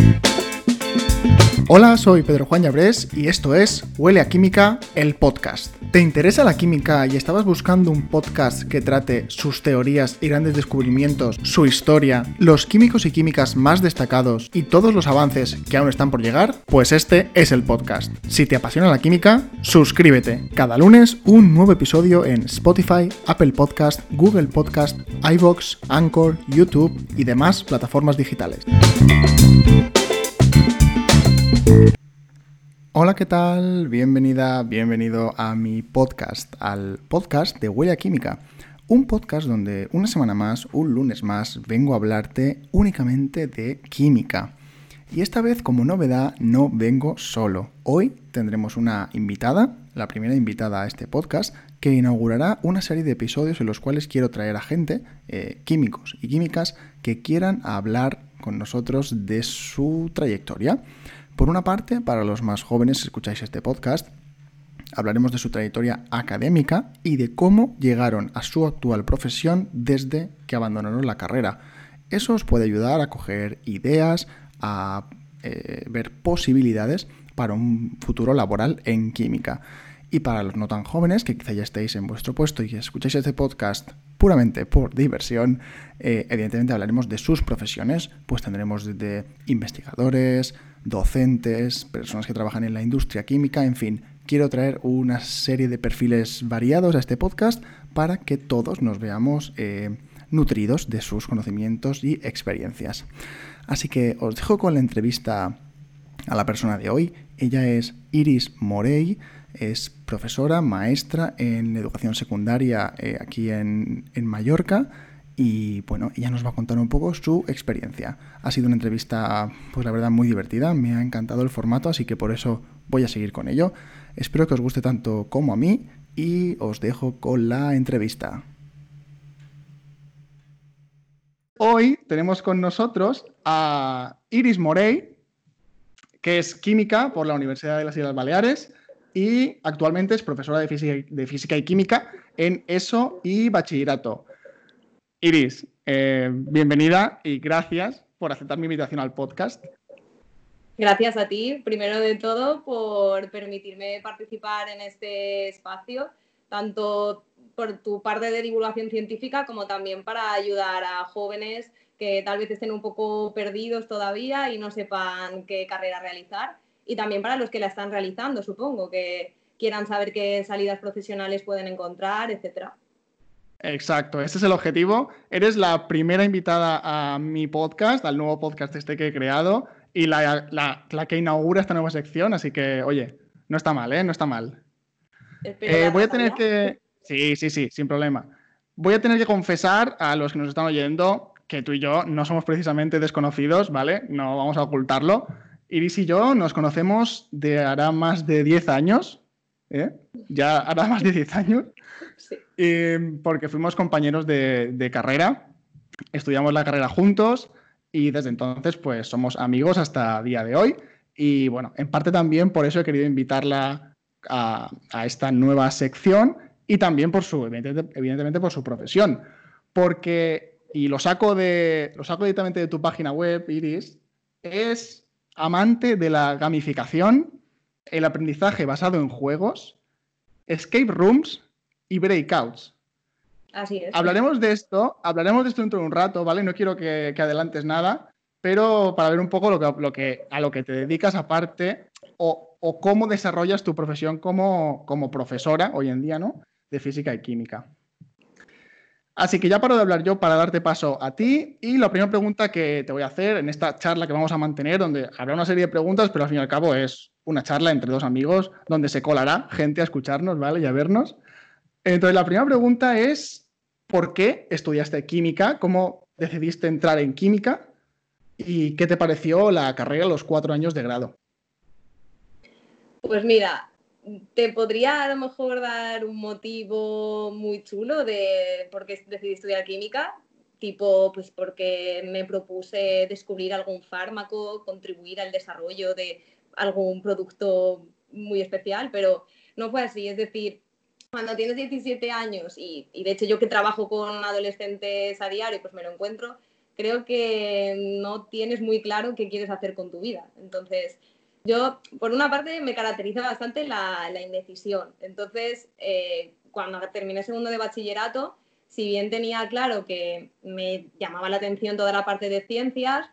Thank you. Hola, soy Pedro Juan Llabrés y esto es Huele a Química, el podcast. ¿Te interesa la química y estabas buscando un podcast que trate sus teorías y grandes descubrimientos, su historia, los químicos y químicas más destacados y todos los avances que aún están por llegar? Pues este es el podcast. Si te apasiona la química, suscríbete. Cada lunes un nuevo episodio en Spotify, Apple Podcast, Google Podcast, iVoox, Anchor, YouTube y demás plataformas digitales. Hola, ¿qué tal? Bienvenida, bienvenido a mi podcast, al podcast de Huella Química. Un podcast donde una semana más, un lunes más, vengo a hablarte únicamente de química. Y esta vez, como novedad, no vengo solo. Hoy tendremos una invitada, la primera invitada a este podcast, que inaugurará una serie de episodios en los cuales quiero traer a gente, eh, químicos y químicas, que quieran hablar con nosotros de su trayectoria. Por una parte, para los más jóvenes, si escucháis este podcast, hablaremos de su trayectoria académica y de cómo llegaron a su actual profesión desde que abandonaron la carrera. Eso os puede ayudar a coger ideas, a eh, ver posibilidades para un futuro laboral en química. Y para los no tan jóvenes, que quizá ya estéis en vuestro puesto y escucháis este podcast puramente por diversión, eh, evidentemente hablaremos de sus profesiones, pues tendremos de investigadores, docentes, personas que trabajan en la industria química, en fin, quiero traer una serie de perfiles variados a este podcast para que todos nos veamos eh, nutridos de sus conocimientos y experiencias. Así que os dejo con la entrevista a la persona de hoy. Ella es Iris Morey, es profesora, maestra en educación secundaria eh, aquí en, en Mallorca y bueno, ella nos va a contar un poco su experiencia. Ha sido una entrevista, pues la verdad, muy divertida, me ha encantado el formato, así que por eso voy a seguir con ello. Espero que os guste tanto como a mí y os dejo con la entrevista. Hoy tenemos con nosotros a Iris Morey, que es química por la Universidad de las Islas Baleares y actualmente es profesora de física, de física y química en ESO y bachillerato. Iris, eh, bienvenida y gracias por aceptar mi invitación al podcast. Gracias a ti, primero de todo, por permitirme participar en este espacio, tanto por tu parte de divulgación científica como también para ayudar a jóvenes que tal vez estén un poco perdidos todavía y no sepan qué carrera realizar, y también para los que la están realizando, supongo, que quieran saber qué salidas profesionales pueden encontrar, etcétera. Exacto, ese es el objetivo. Eres la primera invitada a mi podcast, al nuevo podcast este que he creado y la, que inaugura esta nueva sección, así que, oye, no está mal, ¿eh? No está mal. Eh, voy a tener que... Sí, sí, sí, sin problema. Voy a tener que confesar a los que nos están oyendo que tú y yo no somos precisamente desconocidos, ¿vale? No vamos a ocultarlo. Iris y yo nos conocemos de hará más de 10 años, ¿eh? Ya hará más de 10 años. porque fuimos compañeros de, carrera, estudiamos la carrera juntos y desde entonces pues somos amigos hasta día de hoy. Y bueno, en parte también por eso he querido invitarla a, esta nueva sección y también por su, evidentemente por su profesión. Porque, y lo saco, de, lo saco directamente de tu página web, Iris, es amante de la gamificación, el aprendizaje basado en juegos, escape rooms y breakouts. Así es. Hablaremos de esto, hablaremos de esto dentro de un rato, ¿vale? No quiero que, adelantes nada, pero para ver un poco lo que, lo que, a lo que te dedicas aparte o, cómo desarrollas tu profesión como, como, profesora hoy en día, ¿no? De física y química. Así que ya paro de hablar yo para darte paso a ti y la primera pregunta que te voy a hacer en esta charla que vamos a mantener, donde habrá una serie de preguntas, pero al fin y al cabo es una charla entre dos amigos donde se colará gente a escucharnos, ¿vale? Y a vernos. Entonces, la primera pregunta es, ¿por qué estudiaste química? ¿Cómo decidiste entrar en química? ¿Y qué te pareció la carrera los cuatro años de grado? Pues mira, te podría a lo mejor dar un motivo muy chulo de por qué decidí estudiar química, tipo, pues porque me propuse descubrir algún fármaco, contribuir al desarrollo de algún producto muy especial, pero no fue así. Es decir, cuando tienes 17 años, y, de hecho yo que trabajo con adolescentes a diario, pues me lo encuentro, creo que no tienes muy claro qué quieres hacer con tu vida. Entonces, yo, por una parte, me caracteriza bastante la, indecisión. Entonces, eh, cuando terminé segundo de bachillerato, si bien tenía claro que me llamaba la atención toda la parte de ciencias,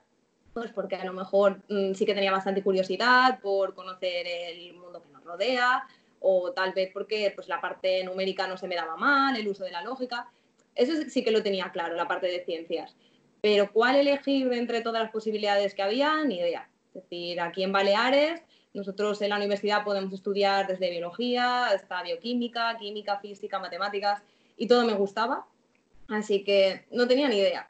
pues porque a lo mejor mm, sí que tenía bastante curiosidad por conocer el mundo que nos rodea, o tal vez porque pues, la parte numérica no se me daba mal, el uso de la lógica. Eso sí que lo tenía claro, la parte de ciencias. Pero cuál elegir de entre todas las posibilidades que había, ni idea. Decir, aquí en Baleares, nosotros en la universidad podemos estudiar desde biología hasta bioquímica, química, física, matemáticas, y todo me gustaba. Así que no tenía ni idea.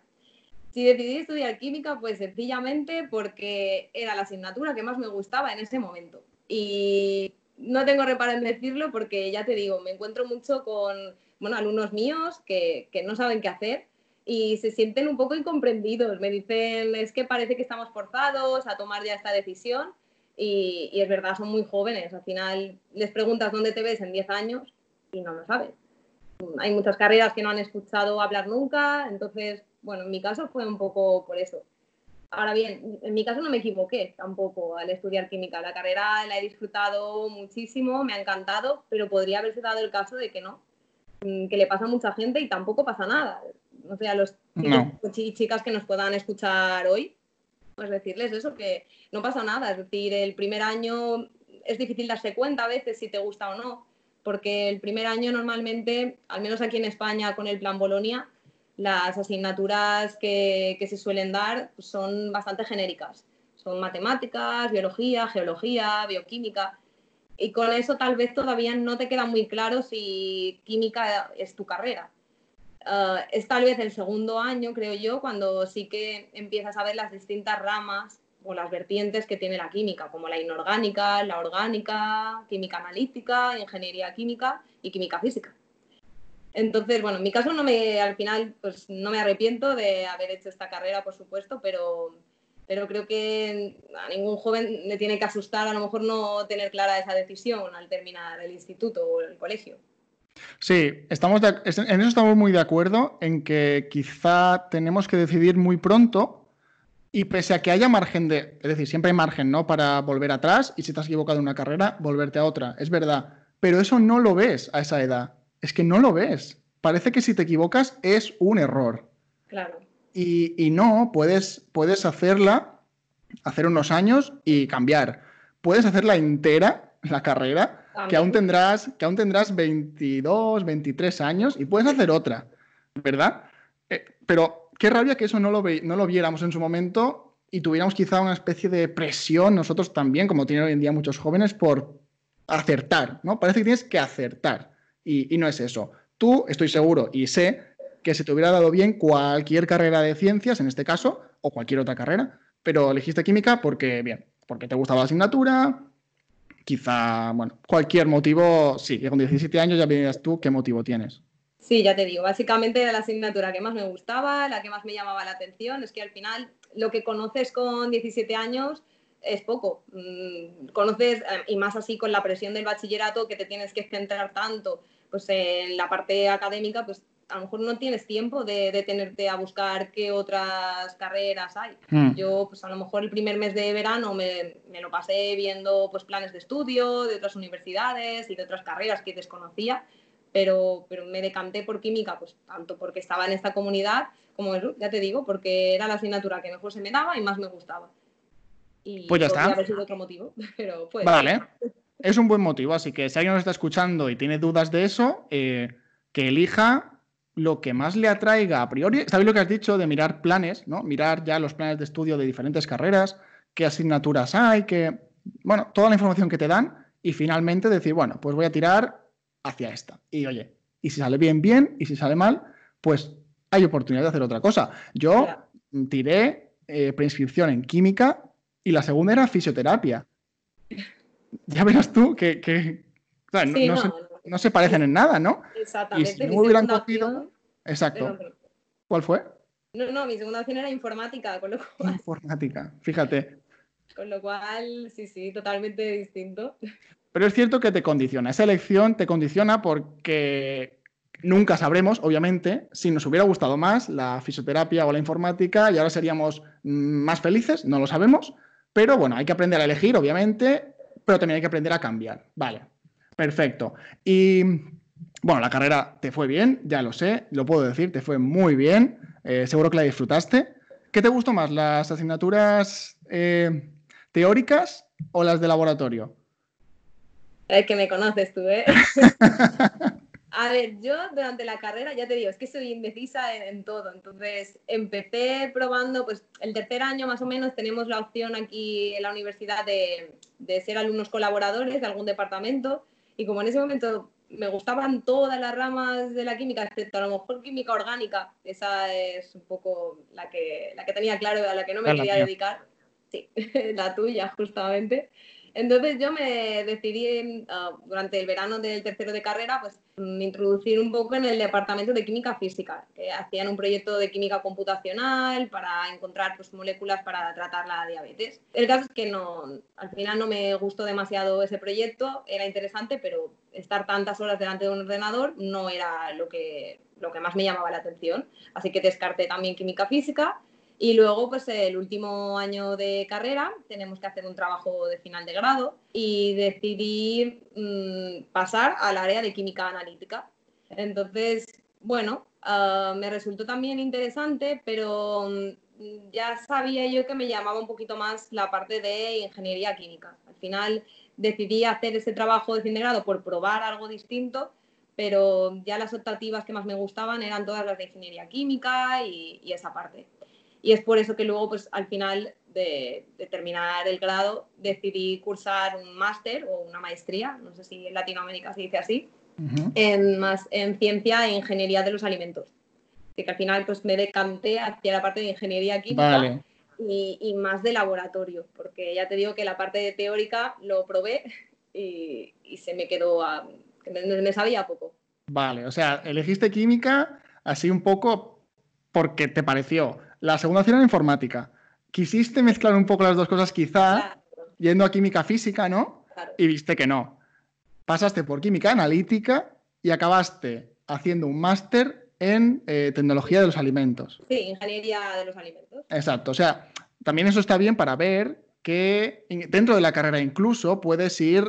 Si decidí estudiar química, pues sencillamente porque era la asignatura que más me gustaba en ese momento. Y no tengo reparo en decirlo porque ya te digo, me encuentro mucho con bueno, alumnos míos que, que no saben qué hacer y se sienten un poco incomprendidos. Me dicen, es que parece que estamos forzados a tomar ya esta decisión y, y, es verdad, son muy jóvenes. Al final les preguntas dónde te ves en 10 años y no lo saben. Hay muchas carreras que no han escuchado hablar nunca, entonces, bueno, en mi caso fue un poco por eso. Ahora bien, en mi caso no me equivoqué tampoco al estudiar química. La carrera la he disfrutado muchísimo, me ha encantado, pero podría haberse dado el caso de que no, mm, que le pasa a mucha gente y tampoco pasa nada. O sea, los chicos y chicas que nos puedan escuchar hoy, pues decirles eso, que no pasa nada. Es decir, el primer año es difícil darse cuenta a veces si te gusta o no, porque el primer año normalmente, al menos aquí en España con el plan Bolonia, las asignaturas que, se suelen dar son bastante genéricas. Son matemáticas, biología, geología, bioquímica. Y con eso tal vez todavía no te queda muy claro si química es tu carrera. Ah, es tal vez el segundo año, creo yo, cuando sí que empiezas a ver las distintas ramas o las vertientes que tiene la química, como la inorgánica, la orgánica, química analítica, ingeniería química y química física. Entonces, bueno, en mi caso no me, al final, pues no me arrepiento de haber hecho esta carrera, por supuesto, pero, pero creo que a ningún joven le tiene que asustar a lo mejor no tener clara esa decisión al terminar el instituto o el colegio. Sí, estamos en eso estamos muy de acuerdo, en que quizá tenemos que decidir muy pronto y pese a que haya margen de, es decir, siempre hay margen, ¿no? Para volver atrás y si te has equivocado en una carrera, volverte a otra, es verdad, pero eso no lo ves a esa edad es que no lo ves. Parece que si te equivocas es un error. Claro. Y, no, puedes, puedes hacerla, hacer unos años y cambiar. Puedes hacerla entera, la carrera, que aún, tendrás, que aún tendrás 22, 23 años y puedes hacer otra, ¿verdad? Eh, pero qué rabia que eso no lo, no lo viéramos en su momento y tuviéramos quizá una especie de presión nosotros también, como tienen hoy en día muchos jóvenes, por acertar, ¿no? Parece que tienes que acertar. Y, no es eso. Tú, estoy seguro y sé que se te hubiera dado bien cualquier carrera de ciencias, en este caso, o cualquier otra carrera, pero elegiste química porque, bien, porque te gustaba la asignatura, quizá, bueno, cualquier motivo, sí, que con 17 años ya veías tú qué motivo tienes. Sí, ya te digo, básicamente era la asignatura que más me gustaba, la que más me llamaba la atención, es que al final lo que conoces con 17 años es poco. Mm, conoces, eh, y más así con la presión del bachillerato, que te tienes que centrar tanto pues en la parte académica, pues a lo mejor no tienes tiempo de detenerte a buscar qué otras carreras hay. Hmm. Yo, pues a lo mejor el primer mes de verano me, me, lo pasé viendo pues planes de estudio de otras universidades y de otras carreras que desconocía, pero, pero me decanté por química, pues tanto porque estaba en esta comunidad, como ya te digo, porque era la asignatura que mejor se me daba y más me gustaba. Y pues ya está. haber sido otro motivo, pero pues... Vale es un buen motivo, así que si alguien nos está escuchando y tiene dudas de eso, eh, que elija lo que más le atraiga a priori. ¿Sabéis lo que has dicho de mirar planes, ¿no? Mirar ya los planes de estudio de diferentes carreras, qué asignaturas hay, qué. Bueno, toda la información que te dan y finalmente decir, bueno, pues voy a tirar hacia esta. Y oye, y si sale bien, bien, y si sale mal, pues hay oportunidad de hacer otra cosa. Yo tiré eh, preinscripción en química y la segunda era fisioterapia ya verás tú que, no, se, parecen en nada, ¿no? Exactamente. Y si no hubieran cogido... Exacto. ¿Cuál fue? No, no, mi segunda opción era informática, con lo cual... Informática, fíjate. Con lo cual, sí, sí, totalmente distinto. Pero es cierto que te condiciona. Esa elección te condiciona porque nunca sabremos, obviamente, si nos hubiera gustado más la fisioterapia o la informática y ahora seríamos más felices, no lo sabemos, pero bueno, hay que aprender a elegir, obviamente, pero también hay que aprender a cambiar. Vale, perfecto. Y bueno, la carrera te fue bien, ya lo sé, lo puedo decir, te fue muy bien, eh, seguro que la disfrutaste. ¿Qué te gustó más, las asignaturas eh, teóricas o las de laboratorio? Es que me conoces tú, ¿eh? A ver, yo durante la carrera, ya te digo, es que soy indecisa en, todo. Entonces, empecé probando, pues el tercer año más o menos tenemos la opción aquí en la universidad de, de ser alumnos colaboradores de algún departamento. Y como en ese momento me gustaban todas las ramas de la química, excepto a lo mejor química orgánica, esa es un poco la que, la que tenía claro, a la que no me quería dedicar. Sí, la tuya, justamente. Entonces yo me decidí ah, durante el verano del tercero de carrera, pues mm, introducir un poco en el departamento de química física, que hacían un proyecto de química computacional para encontrar pues, moléculas para tratar la diabetes. El caso es que no, al final no me gustó demasiado ese proyecto, era interesante, pero estar tantas horas delante de un ordenador no era lo que, lo que más me llamaba la atención. Así que descarté también química física y luego, pues el último año de carrera, tenemos que hacer un trabajo de final de grado y decidí mm, pasar al área de química analítica. Entonces, bueno, ah, me resultó también interesante, pero mm, ya sabía yo que me llamaba un poquito más la parte de ingeniería química. Al final decidí hacer ese trabajo de fin de grado por probar algo distinto, pero ya las optativas que más me gustaban eran todas las de ingeniería química y esa parte. Y es por eso que luego, pues al final de, terminar el grado, decidí cursar un máster o una maestría, no sé si en Latinoamérica se dice así, en, más, en ciencia e ingeniería de los alimentos. Así que al final pues me decanté hacia la parte de ingeniería química. Y, más de laboratorio, porque ya te digo que la parte teórica lo probé y, se me quedó, a, me, me, sabía poco. Vale, o sea, elegiste química así un poco porque te pareció la segunda opción era informática. Quisiste mezclar un poco las dos cosas, quizá, yendo a química física, ¿no? Y viste que no. Pasaste por química analítica y acabaste haciendo un máster en eh, tecnología de los alimentos. Sí, ingeniería de los alimentos. Exacto. O sea, también eso está bien para ver que dentro de la carrera incluso puedes ir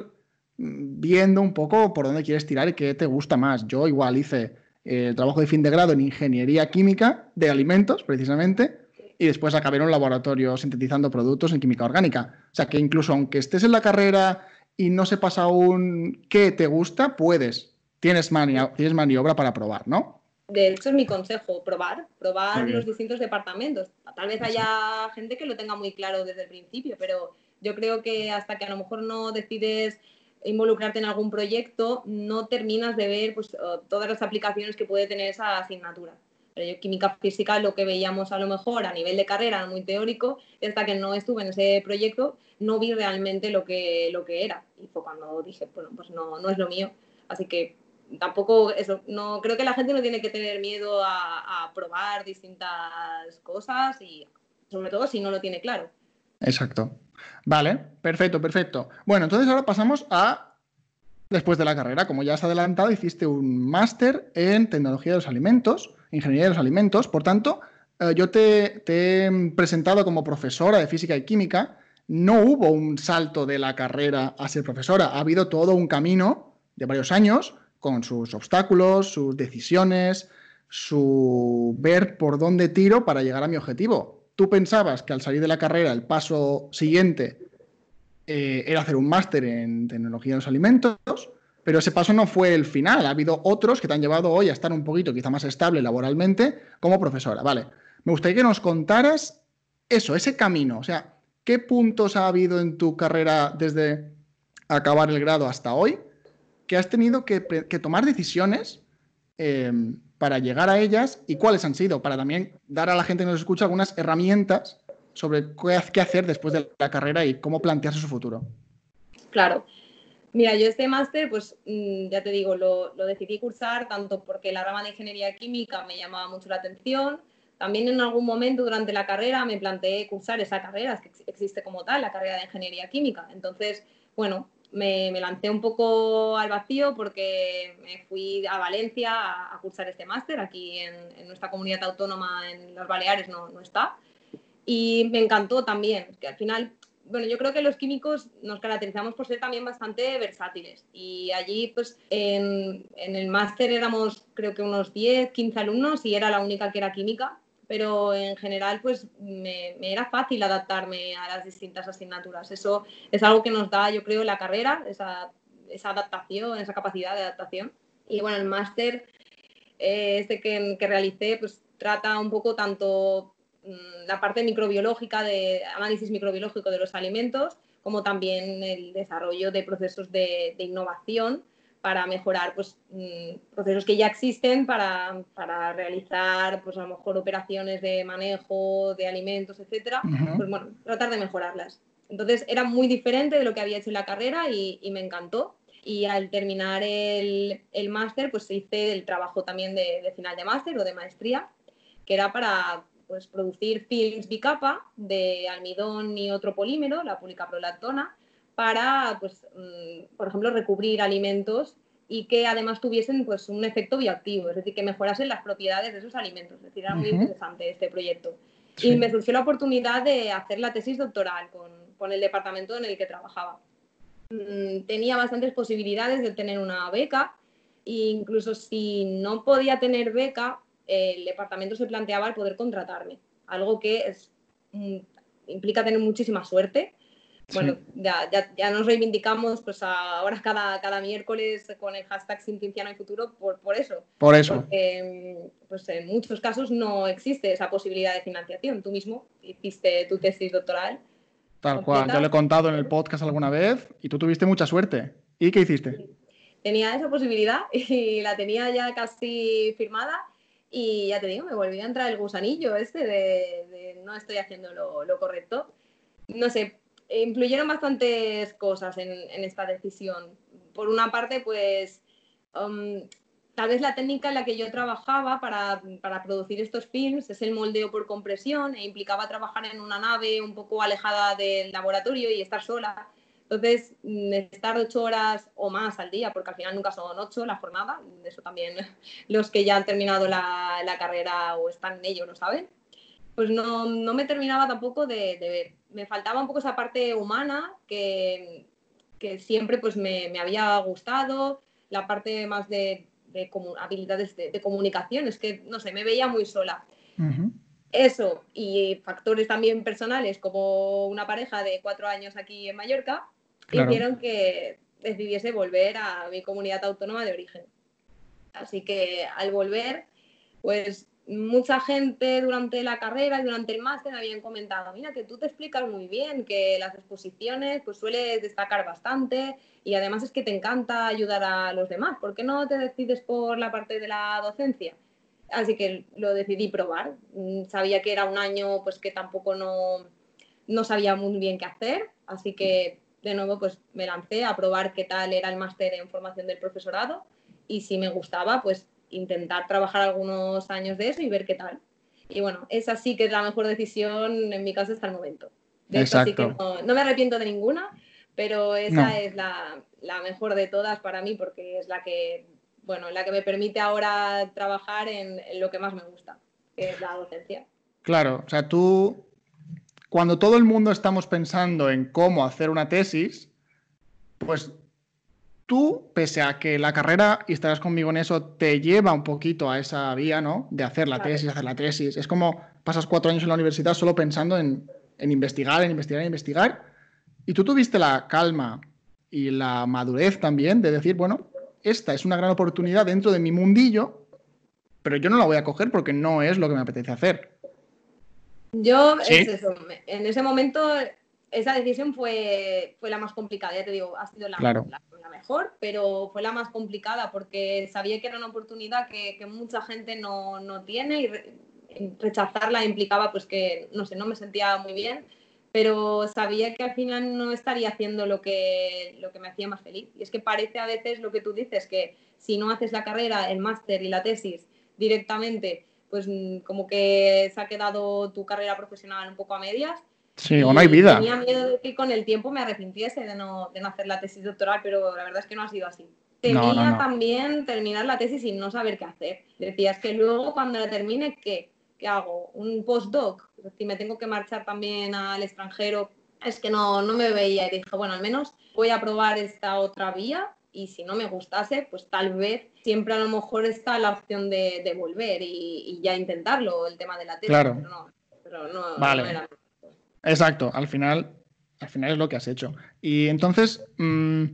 mm, viendo un poco por dónde quieres tirar y qué te gusta más. Yo igual hice el trabajo de fin de grado en ingeniería química de alimentos, precisamente, y después acabé en un laboratorio sintetizando productos en química orgánica. O sea que incluso aunque estés en la carrera y no sepas aún qué te gusta, puedes, tienes, tienes maniobra para probar, ¿no? De hecho, es mi consejo, probar, probar los distintos departamentos. Tal vez haya gente que lo tenga muy claro desde el principio, pero yo creo que hasta que a lo mejor no decides involucrarte en algún proyecto, no terminas de ver pues, eh, todas las aplicaciones que puede tener esa asignatura. Pero yo, química física, lo que veíamos a lo mejor a nivel de carrera, muy teórico, hasta que no estuve en ese proyecto, no vi realmente lo que, lo que era. Y fue cuando dije, bueno, pues no, no es lo mío. Así que tampoco eso, no creo que la gente no tiene que tener miedo a, a probar distintas cosas y sobre todo si no lo tiene claro. Exacto. Vale, perfecto, perfecto. Bueno, entonces ahora pasamos a después de la carrera. Como ya has adelantado, hiciste un máster en tecnología de los alimentos, ingeniería de los alimentos. Por tanto, eh, yo te, he presentado como profesora de física y química. No hubo un salto de la carrera a ser profesora. Ha habido todo un camino de varios años con sus obstáculos, sus decisiones, su ver por dónde tiro para llegar a mi objetivo tú pensabas que al salir de la carrera el paso siguiente eh, era hacer un máster en tecnología de los alimentos, pero ese paso no fue el final. Ha habido otros que te han llevado hoy a estar un poquito quizá más estable laboralmente como profesora. Vale, me gustaría que nos contaras eso, ese camino. O sea, ¿qué puntos ha habido en tu carrera desde acabar el grado hasta hoy que has tenido que, tomar decisiones eh, para llegar a ellas y cuáles han sido, para también dar a la gente que nos escucha algunas herramientas sobre qué hacer después de la carrera y cómo plantearse su futuro. Claro. Mira, yo este máster, pues mm, ya te digo, lo, decidí cursar tanto porque la rama de ingeniería química me llamaba mucho la atención, también en algún momento durante la carrera me planteé cursar esa carrera, que existe como tal, la carrera de ingeniería química. Entonces, bueno, me, lancé un poco al vacío porque me fui a Valencia a, cursar este máster. Aquí en, nuestra comunidad autónoma, en las Baleares, no, no está. Y me encantó también, que al final bueno, yo creo que los químicos nos caracterizamos por ser también bastante versátiles. Y allí, pues, en, el máster éramos, creo que unos 10, 15 alumnos y era la única que era química. Pero en general, pues, me, era fácil adaptarme a las distintas asignaturas. Eso es algo que nos da, yo creo, la carrera, esa, adaptación, esa capacidad de adaptación. Y bueno, el máster eh, este que, que realicé, pues, trata un poco tanto Mm, la parte microbiológica, de análisis microbiológico de los alimentos, como también el desarrollo de procesos de, innovación para mejorar pues, mm, procesos que ya existen para, realizar pues, a lo mejor operaciones de manejo de alimentos, etcétera, pues bueno, tratar de mejorarlas. Entonces era muy diferente de lo que había hecho en la carrera y, me encantó. Y al terminar el, máster, pues hice el trabajo también de, de final de máster o de maestría, que era para pues, producir films bicapa de almidón y otro polímero, la policaprolactona, para, pues, mm, por ejemplo, recubrir alimentos y que además tuviesen pues, un efecto bioactivo, es decir, que mejorasen las propiedades de esos alimentos. Es decir, era muy interesante este proyecto. Y me surgió la oportunidad de hacer la tesis doctoral con, con el departamento en el que trabajaba. Mm, tenía bastantes posibilidades de obtener una beca e incluso si no podía tener beca, el departamento se planteaba el poder contratarme, algo que es, mm, implica tener muchísima suerte. Bueno, ya, ya, nos reivindicamos pues ahora cada, cada miércoles con el hashtag sin Cinciano y Futuro por, por eso. Por eso. Porque pues en muchos casos no existe esa posibilidad de financiación. Tú mismo hiciste tu tesis doctoral. Tal cual, yo lo he contado en el podcast alguna vez y tú tuviste mucha suerte. ¿Y qué hiciste? Tenía esa posibilidad y la tenía ya casi firmada y ya te digo, me volvió a entrar el gusanillo este de, no estoy haciendo lo, correcto. No sé, influyeron bastantes cosas en, esta decisión. Por una parte, pues um, tal vez la técnica en la que yo trabajaba para, producir estos films es el moldeo por compresión e implicaba trabajar en una nave un poco alejada del laboratorio y estar sola. Entonces, mm, estar ocho horas o más al día, porque al final nunca son ocho la jornada, eso también los que ya han terminado la, carrera o están en ello lo saben, pues no, me terminaba tampoco de, ver. Me faltaba un poco esa parte humana que, siempre pues me, había gustado, la parte más de, habilidades de, comunicación, es que, no sé, me veía muy sola. Eso y factores también personales como una pareja de cuatro años aquí en Mallorca, hicieron que decidiese volver a mi comunidad autónoma de origen. Así que al volver, pues mucha gente durante la carrera y durante el máster me habían comentado, mira que tú te explicas muy bien, que las exposiciones pues sueles destacar bastante y además es que te encanta ayudar a los demás, ¿por qué no te decides por la parte de la docencia? Así que lo decidí probar. Mm, sabía que era un año pues que tampoco no, no sabía muy bien qué hacer, así que de nuevo pues me lancé a probar qué tal era el máster en formación del profesorado y si me gustaba pues intentar trabajar algunos años de eso y ver qué tal. Y bueno, esa sí que es la mejor decisión en mi caso hasta el momento. De Exacto. no, me arrepiento de ninguna, pero esa es la, mejor de todas para mí porque es la que, bueno, la que me permite ahora trabajar en, en lo que más me gusta, que es la docencia. Claro, o sea, tú cuando todo el mundo estamos pensando en cómo hacer una tesis, pues tú, pese a que la carrera, y estarás conmigo en eso, te lleva un poquito a esa vía, ¿no? De hacer la tesis, hacer la tesis. Es como pasas cuatro años en la universidad solo pensando en, investigar, en investigar, en investigar. Y tú tuviste la calma y la madurez también de decir, bueno, esta es una gran oportunidad dentro de mi mundillo, pero yo no la voy a coger porque no es lo que me apetece hacer. Yo, es eso, en ese momento esa decisión fue, fue la más complicada, ya te digo, ha sido la, mejor, pero fue la más complicada porque sabía que era una oportunidad que, mucha gente no, tiene y rechazarla implicaba pues que, no sé, no me sentía muy bien, pero sabía que al final no estaría haciendo lo que, lo que me hacía más feliz. Y es que parece a veces lo que tú dices, que si no haces la carrera, el máster y la tesis directamente, pues como que se ha quedado tu carrera profesional un poco a medias. Sí, o no hay vida. Tenía miedo de que con el tiempo me arrepintiese de no, de no hacer la tesis doctoral, pero la verdad es que no ha sido así. Temía también terminar la tesis sin no saber qué hacer. Decías que luego cuando la termine, ¿qué? ¿Qué hago? ¿Un postdoc? Si me tengo que marchar también al extranjero, es que no, no me veía y dije, bueno, al menos voy a probar esta otra vía y si no me gustase, pues tal vez siempre a lo mejor está la opción de, volver y, ya intentarlo, el tema de la tesis. Claro. Pero no, pero no, vale. era... Exacto, al final, al final es lo que has hecho. Y entonces, mm,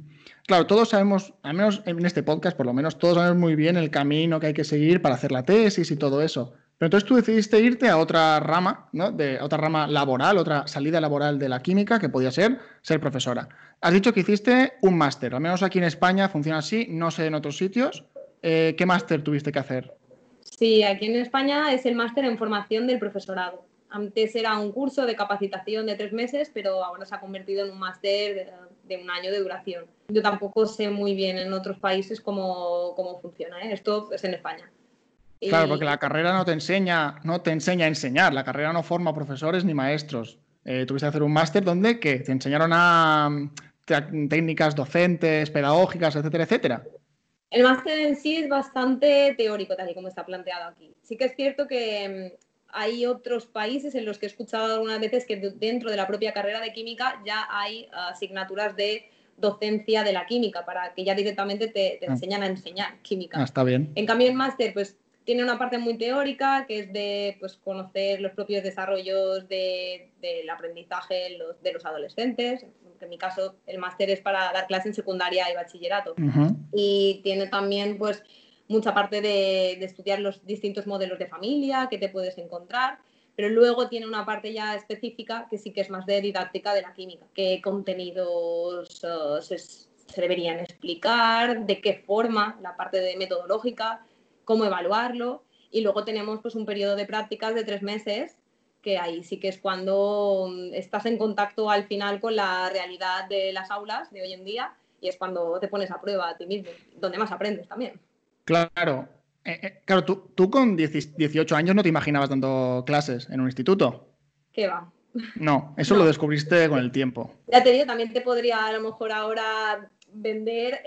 claro, todos sabemos, al menos en este podcast, por lo menos todos sabemos muy bien el camino que hay que seguir para hacer la tesis y todo eso. Pero entonces tú decidiste irte a otra rama, ¿no? De otra rama laboral, otra salida laboral de la química, que podía ser ser profesora. Has dicho que hiciste un máster, al menos aquí en España funciona así, no sé en otros sitios. Eh, ¿Qué máster tuviste que hacer? Sí, aquí en España es el máster en formación del profesorado. Antes era un curso de capacitación de tres meses, pero ahora se ha convertido en un máster de, un año de duración. Yo tampoco sé muy bien en otros países cómo, cómo funciona. ¿eh? Esto es en España. Claro, porque la carrera no te enseña, no te enseña a enseñar, la carrera no forma profesores ni maestros. Eh, tuviste que hacer un máster donde ¿qué? te enseñaron a mm, técnicas docentes, pedagógicas, etcétera, etcétera. El máster en sí es bastante teórico, tal y como está planteado aquí. Sí que es cierto que mm, hay otros países en los que he escuchado algunas veces que dentro de la propia carrera de química ya hay asignaturas de docencia de la química, para que ya directamente te, te ah. enseñan a enseñar química. Ah, está bien. En cambio, el máster, pues tiene una parte muy teórica, que es de pues, conocer los propios desarrollos de, del aprendizaje de los adolescentes. En mi caso, el máster es para dar clases en secundaria y bachillerato. Y tiene también pues, mucha parte de, estudiar los distintos modelos de familia que te puedes encontrar. Pero luego tiene una parte ya específica que sí que es más de didáctica de la química. ¿Qué contenidos uh, se, se deberían explicar? ¿De qué forma? La parte de metodológica cómo evaluarlo. Y luego tenemos pues un periodo de prácticas de tres meses, que ahí sí que es cuando mm, estás en contacto al final con la realidad de las aulas de hoy en día y es cuando te pones a prueba a ti mismo, donde más aprendes también. Claro. Eh, eh, claro, tú, tú con 18 años no te imaginabas dando clases en un instituto. ¿Qué va? No, eso lo descubriste con el tiempo. Ya te digo, también te podría a lo mejor ahora vender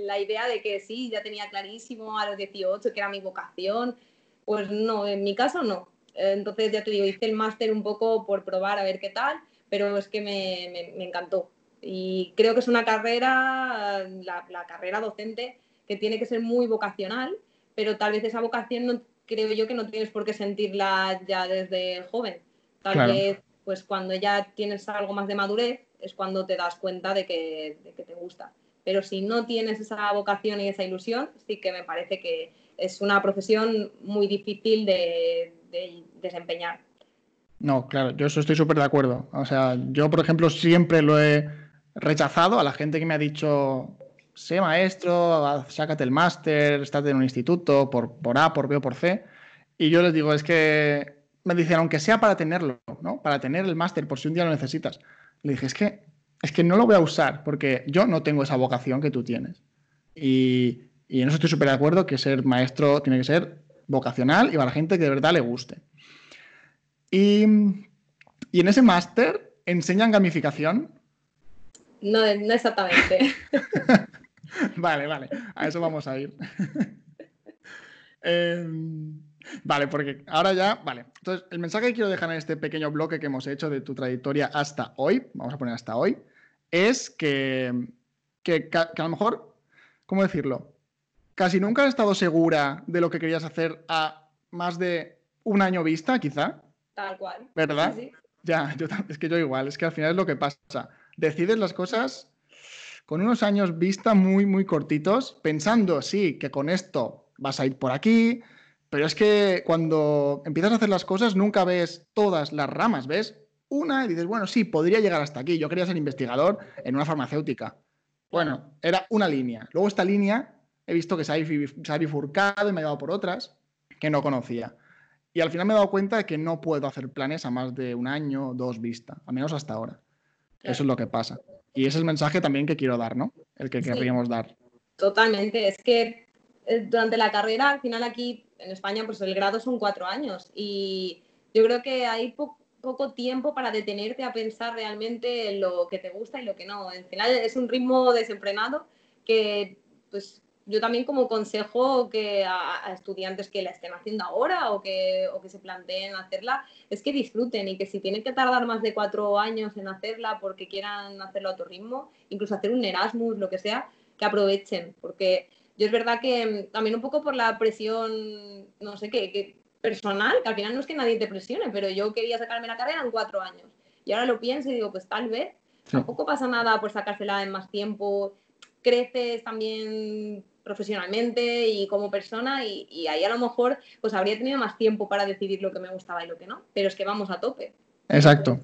la idea de que sí, ya tenía clarísimo a los 18 que era mi vocación. Pues no, en mi caso no. Entonces, ya te digo, hice el máster un poco por probar a ver qué tal, pero es que me, me, encantó. Y creo que es una carrera, la, la, carrera docente, que tiene que ser muy vocacional, pero tal vez esa vocación no, creo yo que no tienes por qué sentirla ya desde joven. Tal vez, pues cuando ya tienes algo más de madurez, es cuando te das cuenta de que, te gusta. Pero si no tienes esa vocación y esa ilusión, sí que me parece que es una profesión muy difícil de, desempeñar. No, claro, yo eso estoy súper de acuerdo. O sea, yo, por ejemplo, siempre lo he rechazado a la gente que me ha dicho, sé maestro, sácate el máster, estate en un instituto, por, por A, por B o por C. Y yo les digo, es que me dicen, aunque sea para tenerlo, ¿no? Para tener el máster, por si un día lo necesitas. Le dije, es que, es que no lo voy a usar porque yo no tengo esa vocación que tú tienes. Y, en eso estoy súper de acuerdo que ser maestro tiene que ser vocacional y para la gente que de verdad le guste. Y, en ese máster enseñan gamificación. No, no exactamente. vale, vale, a eso vamos a ir. eh, Vale, porque ahora ya, vale. Entonces, el mensaje que quiero dejar en este pequeño bloque que hemos hecho de tu trayectoria hasta hoy, vamos a poner hasta hoy, es que, que, a lo mejor, ¿cómo decirlo? Casi nunca has estado segura de lo que querías hacer a más de un año vista, quizá. Tal cual. ¿Verdad? Ya, es que yo igual, es que al final es lo que pasa. Decides las cosas con unos años vista muy, muy cortitos, pensando, sí, que con esto vas a ir por aquí, pero es que cuando empiezas a hacer las cosas nunca ves todas las ramas, ves una y dices, bueno, sí, podría llegar hasta aquí. Yo quería ser investigador en una farmacéutica. Bueno, era una línea. Luego esta línea he visto que se ha, bifurcado y me ha llevado por otras que no conocía. Y al final me he dado cuenta de que no puedo hacer planes a más de un año o dos vistas, al menos hasta ahora. Eso es lo que pasa. Y ese es el mensaje también que quiero dar, ¿no? El que querríamos dar. Totalmente. Es que eh, durante la carrera, al final aquí en España, pues el grado son cuatro años y yo creo que hay poco tiempo para detenerte a pensar realmente en lo que te gusta y lo que no. Al final es un ritmo desenfrenado que pues yo también como consejo que a, estudiantes que la estén haciendo ahora o que, o que se planteen hacerla, es que disfruten y que si tienen que tardar más de cuatro años en hacerla porque quieran hacerlo a tu ritmo, incluso hacer un Erasmus, lo que sea, que aprovechen, porque yo es verdad que mm, también un poco por la presión, no sé qué, personal, que al final no es que nadie te presione, pero yo quería sacarme la carrera en cuatro años. Y ahora lo pienso y digo, pues tal vez, tampoco pasa nada por sacársela en más tiempo, creces también profesionalmente y como persona y, ahí a lo mejor pues habría tenido más tiempo para decidir lo que me gustaba y lo que no, pero es que vamos a tope. Exacto.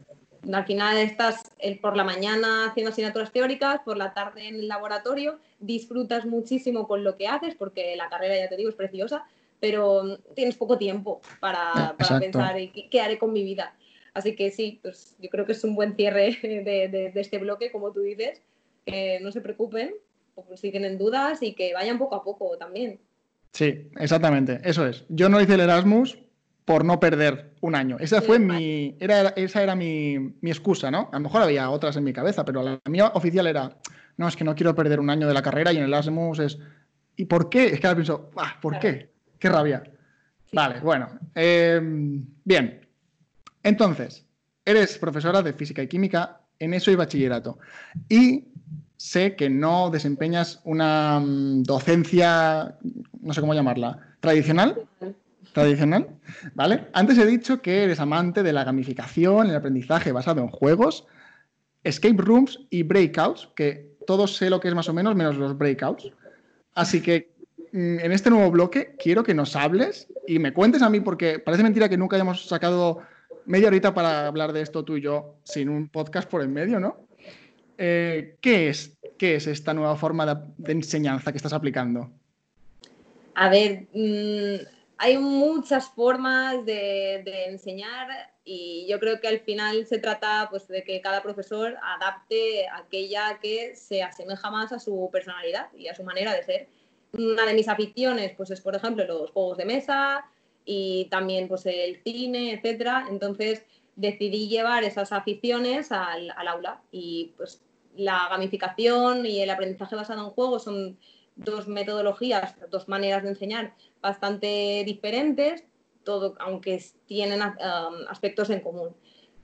Al final estás por la mañana haciendo asignaturas teóricas, por la tarde en el laboratorio, disfrutas muchísimo con lo que haces porque la carrera, ya te digo, es preciosa, pero tienes poco tiempo para, pensar qué haré con mi vida. Así que sí, pues yo creo que es un buen cierre de, de este bloque, como tú dices, que no se preocupen, pues, si tienen dudas y que vayan poco a poco también. Sí, exactamente, eso es. Yo no hice el Erasmus por no perder un año. Esa fue mi, era, esa era mi, excusa, ¿no? A lo mejor había otras en mi cabeza, pero la mía oficial era, no, es que no quiero perder un año de la carrera y en el Erasmus es, ¿y por qué? Es que ahora pienso, ah, ¿por qué? Qué rabia. Vale, bueno. Em, bien. Entonces, eres profesora de física y química en eso y bachillerato. Y sé que no desempeñas una mm, docencia, no sé cómo llamarla, tradicional. Tradicional, ¿vale? Antes he dicho que eres amante de la gamificación, el aprendizaje basado en juegos, escape rooms y breakouts, que todos sé lo que es más o menos, menos los breakouts. Así que mm, en este nuevo bloque quiero que nos hables y me cuentes a mí, porque parece mentira que nunca hayamos sacado media horita para hablar de esto tú y yo sin un podcast por en medio, ¿no? Eh, ¿qué, es, ¿qué es esta nueva forma de, enseñanza que estás aplicando? A ver, mm, hay muchas formas de, enseñar y yo creo que al final se trata pues, de que cada profesor adapte aquella que se asemeja más a su personalidad y a su manera de ser. Una de mis aficiones pues, es, por ejemplo, los juegos de mesa y también pues, el cine, etc. Entonces decidí llevar esas aficiones al, al aula y pues la gamificación y el aprendizaje basado en juegos son dos metodologías, dos maneras de enseñar bastante diferentes, todo, aunque tienen um, aspectos en común.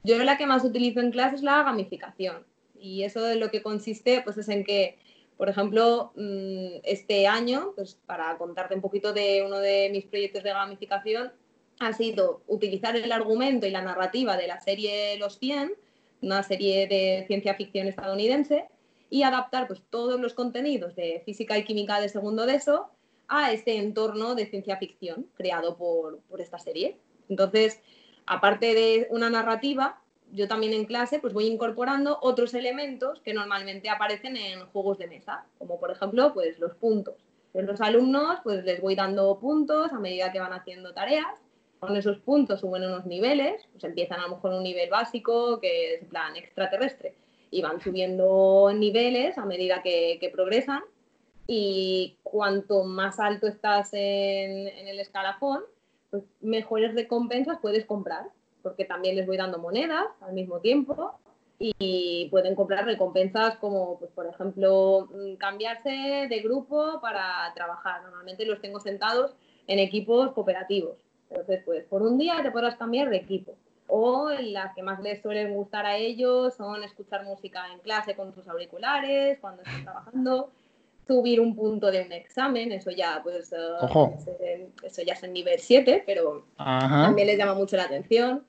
Yo la que más utilizo en clase es la gamificación y eso de lo que consiste pues es en que, por ejemplo, mm, este año, pues para contarte un poquito de uno de mis proyectos de gamificación, ha sido utilizar el argumento y la narrativa de la serie Los 100 una serie de ciencia ficción estadounidense y adaptar pues, todos los contenidos de física y química de segundo de eso a este entorno de ciencia ficción creado por, esta serie. Entonces, aparte de una narrativa, yo también en clase pues voy incorporando otros elementos que normalmente aparecen en juegos de mesa, como por ejemplo pues los puntos. Los alumnos pues les voy dando puntos a medida que van haciendo tareas con esos puntos suben unos niveles, pues empiezan a lo mejor un nivel básico, que es en plan extraterrestre, y van subiendo niveles a medida que, progresan. Y cuanto más alto estás en, el escalafón, pues mejores recompensas puedes comprar, porque también les voy dando monedas al mismo tiempo y pueden comprar recompensas como, pues, por ejemplo, mm, cambiarse de grupo para trabajar. Normalmente los tengo sentados en equipos cooperativos. Entonces, pues por un día te podrás cambiar de equipo. O las que más les suelen gustar a ellos son escuchar música en clase con sus auriculares, cuando están trabajando, subir un punto de un examen, eso ya, pues, eh, eso ya es en nivel 7, pero también les llama mucho la atención.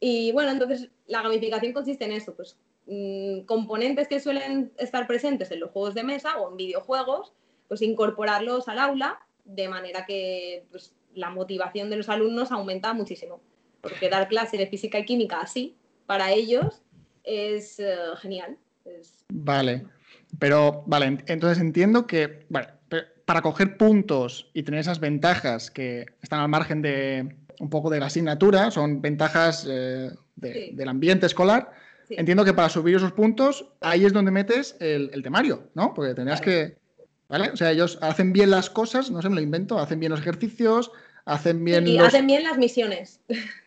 Y bueno, entonces la gamificación consiste en eso, pues mm, componentes que suelen estar presentes en los juegos de mesa o en videojuegos, pues incorporarlos al aula de manera que pues, la motivación de los alumnos aumenta muchísimo. Porque dar clase de física y química así, para ellos, es eh, genial. Vale, pero vale, entonces entiendo que para coger puntos y tener esas ventajas que están al margen de un poco de la asignatura, son ventajas eh, del ambiente escolar. Entiendo que para subir esos puntos, ahí es donde metes el, temario, ¿no? Porque tendrías que. ¿Vale? O sea, ellos hacen bien las cosas, no sé, me lo invento, hacen bien los ejercicios, hacen bien. Y hacen bien las misiones.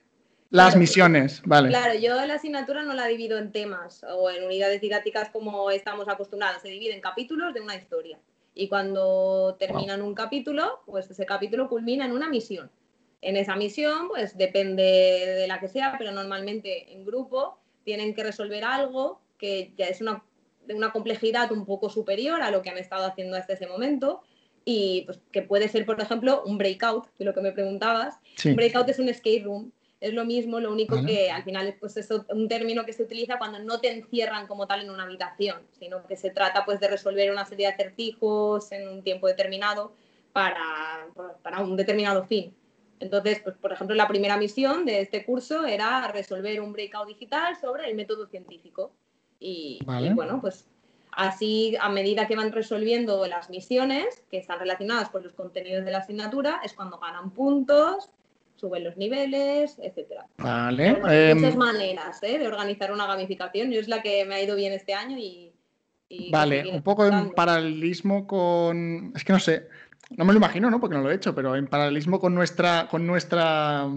Las misiones, vale. Claro, yo la asignatura no la divido en temas o en unidades didácticas como estamos acostumbrados, se divide en capítulos de una historia. Y cuando terminan un capítulo, pues ese capítulo culmina en una misión. En esa misión, pues depende de la que sea, pero normalmente en grupo tienen que resolver algo que ya es una, de una complejidad un poco superior a lo que han estado haciendo hasta ese momento y pues, que puede ser, por ejemplo, un breakout, de lo que me preguntabas. Un breakout es un escape room, es lo mismo, lo único que al final pues, es un término que se utiliza cuando no te encierran como tal en una habitación, sino que se trata pues, de resolver una serie de acertijos en un tiempo determinado para, para un determinado fin. Entonces, pues, por ejemplo, la primera misión de este curso era resolver un breakout digital sobre el método científico. y bueno, pues Así, a medida que van resolviendo las misiones que están relacionadas con los contenidos de la asignatura, es cuando ganan puntos, suben los niveles, etc. Vale. muchas em, maneras ¿eh? de organizar una gamificación. Yo es la que me ha ido bien este año y. vale, un poco en paralelismo con. Es que no sé. No me lo imagino, ¿no? Porque no lo he hecho, pero en paralelismo con nuestra, con nuestra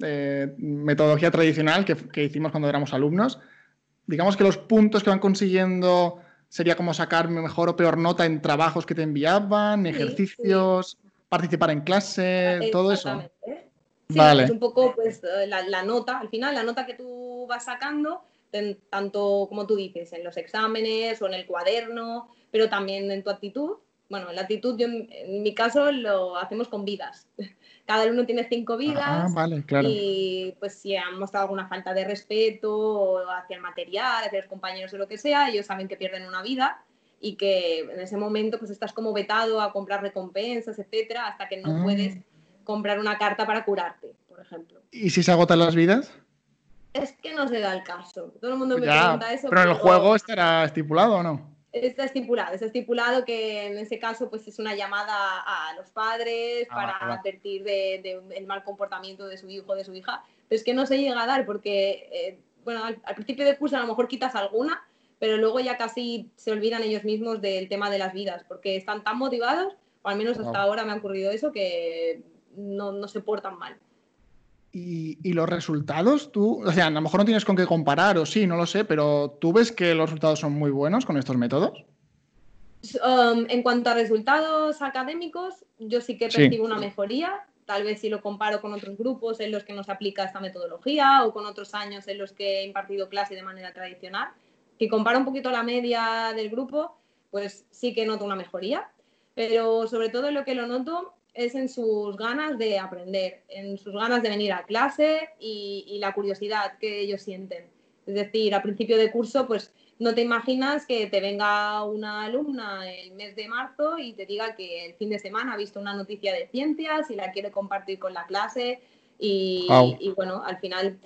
eh, metodología tradicional que, que hicimos cuando éramos alumnos, digamos que los puntos que van consiguiendo sería como sacar mejor o peor nota en trabajos que te enviaban, ejercicios, participar en clase, todo eso. Sí, vale. es un poco pues, la, nota, al final, la nota que tú vas sacando, tanto como tú dices, en los exámenes o en el cuaderno, pero también en tu actitud. Bueno, en la actitud, yo en mi caso lo hacemos con vidas. cada uno tiene cinco vidas. Ah, vale, claro. Y pues si han mostrado alguna falta de respeto hacia el material, hacia los compañeros o lo que sea, ellos saben que pierden una vida y que en ese momento pues estás como vetado a comprar recompensas, etcétera, hasta que no ah. puedes comprar una carta para curarte, por ejemplo. ¿Y si se agotan las vidas? Es que no se da el caso. Todo el mundo me pregunta eso. Pero en el juego estará estipulado o no? Está estipulado, está estipulado que en ese caso pues es una llamada a los padres ah, para advertir del mal comportamiento de su hijo o de su hija, pero es que no se llega a dar porque, eh, bueno, al, principio de curso a lo mejor quitas alguna, pero luego ya casi se olvidan ellos mismos del tema de las vidas, porque están tan motivados, o al menos hasta ahora me ha ocurrido eso, que no, no se portan mal. Y, los resultados, tú, o sea, a lo mejor no tienes con qué comparar o sí, no lo sé, pero ¿tú ves que los resultados son muy buenos con estos métodos? Um, en cuanto a resultados académicos, yo sí que percibo una mejoría. Tal vez si lo comparo con otros grupos en los que nos aplica esta metodología o con otros años en los que he impartido clase de manera tradicional. Si comparo un poquito la media del grupo, pues sí que noto una mejoría. Pero sobre todo lo que lo noto es en sus ganas de aprender, en sus ganas de venir a clase y, la curiosidad que ellos sienten. Es decir, a principio de curso, pues no te imaginas que te venga una alumna el mes de marzo y te diga que el fin de semana ha visto una noticia de ciencias y la quiere compartir con la clase y, y bueno, al final,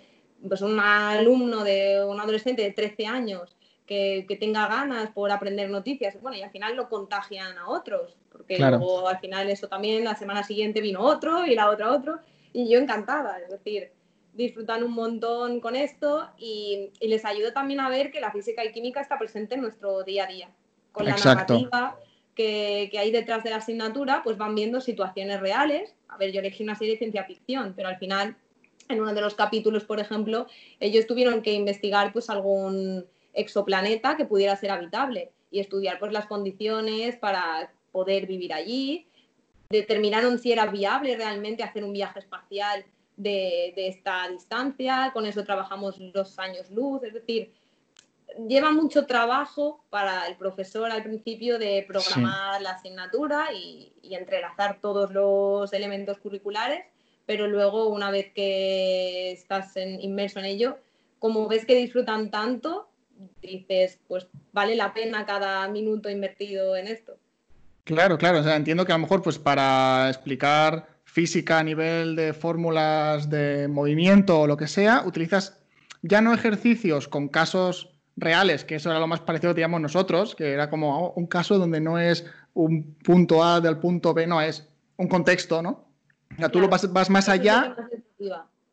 pues un alumno de un adolescente de 13 años que, tenga ganas por aprender noticias, bueno, y al final lo contagian a otros, porque luego al final eso también, la semana siguiente vino otro y la otra otro, y yo encantada, es decir, disfrutan un montón con esto y, les ayuda también a ver que la física y química está presente en nuestro día a día, con la narrativa que, que, hay detrás de la asignatura, pues van viendo situaciones reales. A ver, yo elegí una serie de ciencia ficción, pero al final, en uno de los capítulos, por ejemplo, ellos tuvieron que investigar pues algún exoplaneta que pudiera ser habitable y estudiar pues, las condiciones para poder vivir allí. Determinaron si era viable realmente hacer un viaje espacial de, esta distancia, con eso trabajamos los años luz, es decir, lleva mucho trabajo para el profesor al principio de programar la asignatura y, y, entrelazar todos los elementos curriculares, pero luego una vez que estás inmerso en ello, como ves que disfrutan tanto, dices, pues vale la pena cada minuto invertido en esto. Claro, claro, o sea, entiendo que a lo mejor pues para explicar física a nivel de fórmulas de movimiento o lo que sea, utilizas ya no ejercicios con casos reales, que eso era lo más parecido que teníamos nosotros, que era como un caso donde no es un punto A del punto B, no, es un contexto, ¿no? O sea, tú lo vas, vas más allá.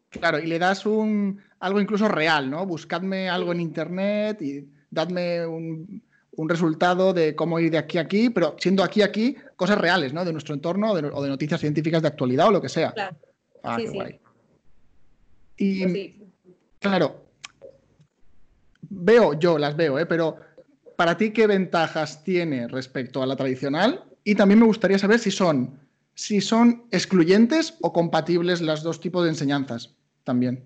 Claro, y le das un, algo incluso real, ¿no? Buscadme algo en internet y dadme un, resultado de cómo ir de aquí a aquí, pero siendo aquí a aquí cosas reales, ¿no? De nuestro entorno o de, noticias científicas de actualidad o lo que sea. Claro. Ah, qué guay. Y, pues Claro, veo, yo las veo, ¿eh? pero para ti, ¿qué ventajas tiene respecto a la tradicional? Y también me gustaría saber si son, si son excluyentes o compatibles los dos tipos de enseñanzas también.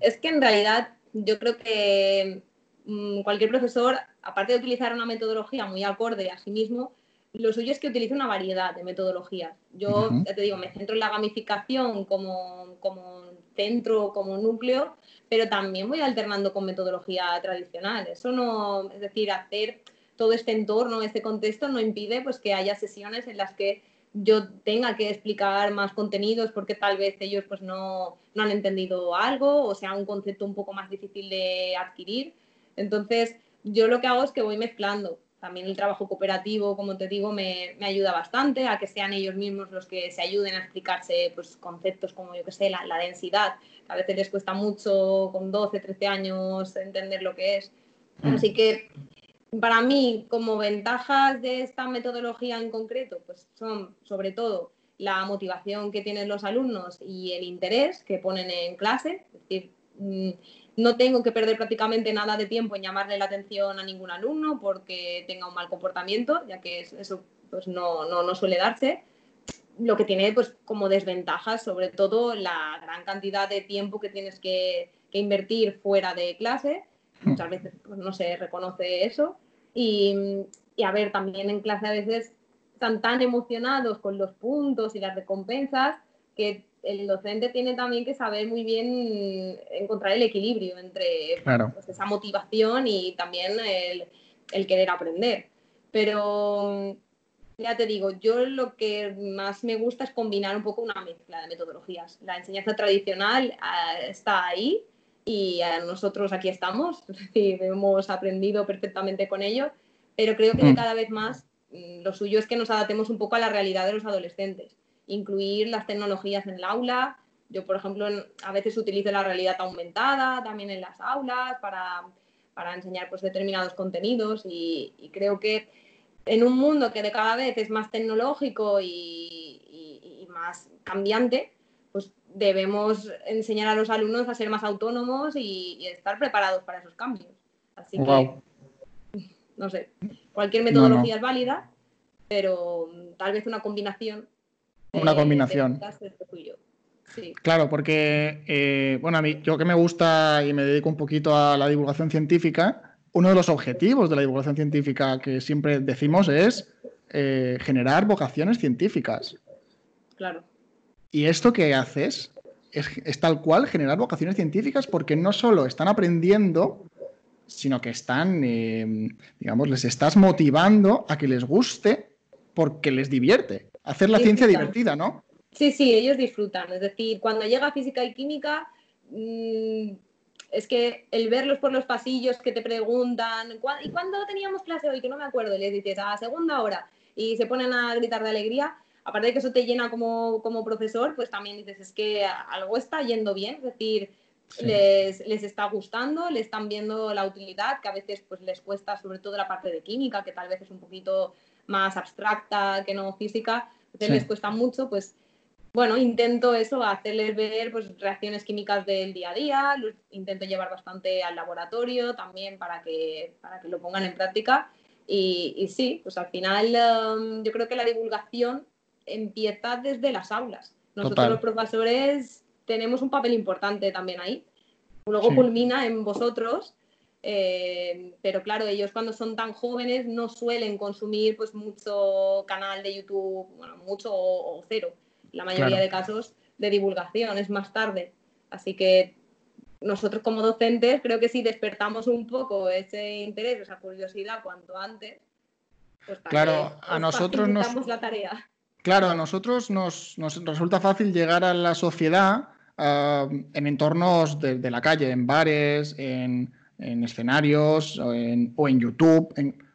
Es que en realidad yo creo que mm, cualquier profesor, aparte de utilizar una metodología muy acorde a sí mismo, lo suyo es que utilice una variedad de metodologías. Yo, ya te digo, me centro en la gamificación como, como centro, como núcleo, pero también voy alternando con metodología tradicional. Eso no, es decir, hacer todo este entorno, este contexto, no impide pues, que haya sesiones en las que yo tenga que explicar más contenidos porque tal vez ellos pues, no, no han entendido algo o sea un concepto un poco más difícil de adquirir. Entonces, yo lo que hago es que voy mezclando también el trabajo cooperativo, como te digo, me, ayuda bastante a que sean ellos mismos los que se ayuden a explicarse pues, conceptos como, yo que sé, la, densidad. A veces les cuesta mucho con 12, 13 años entender lo que es. Mm. Así que para mí, como ventajas de esta metodología en concreto, pues son sobre todo la motivación que tienen los alumnos y el interés que ponen en clase. Es decir, mm, no tengo que perder prácticamente nada de tiempo en llamarle la atención a ningún alumno porque tenga un mal comportamiento, ya que eso pues no, no, suele darse. Lo que tiene pues como desventajas, sobre todo la gran cantidad de tiempo que tienes que, invertir fuera de clase. Muchas veces pues, no se reconoce eso. Y, y a ver, también en clase a veces están tan emocionados con los puntos y las recompensas que el docente tiene también que saber muy bien encontrar el equilibrio entre pues, esa motivación y también el, querer aprender. Pero ya te digo, yo lo que más me gusta es combinar un poco una mezcla de metodologías. La enseñanza tradicional ah, está ahí y nosotros aquí estamos, y hemos aprendido perfectamente con ello, pero creo que mm. cada vez más lo suyo es que nos adaptemos un poco a la realidad de los adolescentes incluir las tecnologías en el aula. Yo, por ejemplo, a veces utilizo la realidad aumentada también en las aulas para, enseñar pues, determinados contenidos y, creo que en un mundo que de cada vez es más tecnológico y, más cambiante, pues debemos enseñar a los alumnos a ser más autónomos y, estar preparados para esos cambios. Así que, no sé, cualquier metodología es válida, pero tal vez una combinación una combinación. Claro, porque, eh, bueno, a mí, yo que me gusta y me dedico un poquito a la divulgación científica, uno de los objetivos de la divulgación científica que siempre decimos es eh, generar vocaciones científicas. Claro. Y esto que haces es, tal cual generar vocaciones científicas porque no solo están aprendiendo, sino que están, eh, digamos, les estás motivando a que les guste porque les divierte hacer la ciencia divertida, ¿no? Sí, sí, ellos disfrutan. Es decir, cuando llega física y química, mm, es que el verlos por los pasillos que te preguntan, ¿y cuándo teníamos clase hoy? Que no me acuerdo, y les dices, a segunda hora, y se ponen a gritar de alegría. Aparte de que eso te llena como, como profesor, pues también dices, es que algo está yendo bien, es decir, les, les, está gustando, le están viendo la utilidad, que a veces pues les cuesta sobre todo la parte de química, que tal vez es un poquito más abstracta que no física, les cuesta mucho, pues bueno, intento eso, hacerles ver pues, reacciones químicas del día a día, intento llevar bastante al laboratorio también para que, para que lo pongan en práctica. Y, sí, pues al final um, yo creo que la divulgación empieza desde las aulas. Nosotros los profesores tenemos un papel importante también ahí. Luego culmina en vosotros eh, pero claro, ellos cuando son tan jóvenes no suelen consumir pues mucho canal de YouTube, bueno, mucho o, cero, la mayoría de casos de divulgación, es más tarde. Así que nosotros como docentes creo que si despertamos un poco ese interés, esa curiosidad cuanto antes, pues claro, a nosotros nos la tarea. Claro, a nosotros nos, nos resulta fácil llegar a la sociedad ah, en entornos de, la calle, en bares, en, en escenarios o en, YouTube.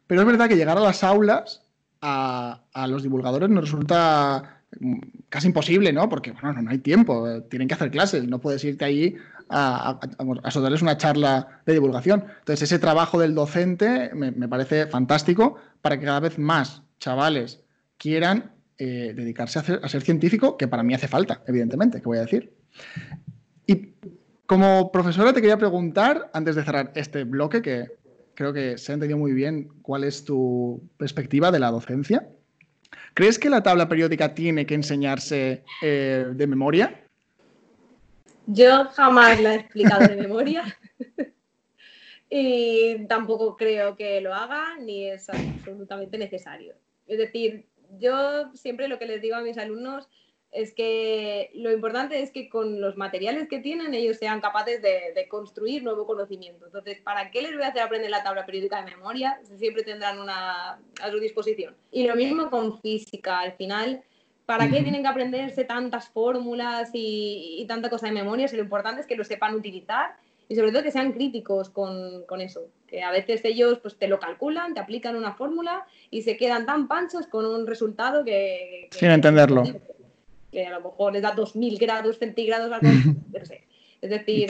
Pero es verdad que llegar a las aulas a, los divulgadores nos resulta mm, casi imposible, ¿no? Porque, bueno, no, hay tiempo, eh, tienen que hacer clases, no puedes irte allí a, a, darles una charla de divulgación. Entonces, ese trabajo del docente me, parece fantástico para que cada vez más chavales quieran eh, dedicarse a, a, ser científico, que para mí hace falta, evidentemente, que voy a decir. Y como profesora te quería preguntar, antes de cerrar este bloque, que creo que se ha entendido muy bien cuál es tu perspectiva de la docencia. ¿Crees que la tabla periódica tiene que enseñarse eh, de memoria? Yo jamás la he explicado de memoria y tampoco creo que lo haga ni es absolutamente necesario. Es decir, yo siempre lo que les digo a mis alumnos es que lo importante es que con los materiales que tienen ellos sean capaces de, construir nuevo conocimiento. Entonces, ¿para qué les voy a hacer aprender la tabla periódica de memoria? Siempre tendrán una a su disposición. Y lo mismo con física. Al final, ¿para qué tienen que aprenderse tantas fórmulas y, y tanta cosa de memoria? Si lo importante es que lo sepan utilizar y sobre todo que sean críticos con, con, eso, que a veces ellos pues te lo calculan, te aplican una fórmula y se quedan tan panchos con un resultado que... Sin entenderlo que a lo mejor les da 2000 grados centígrados, algo, no sé. Es decir,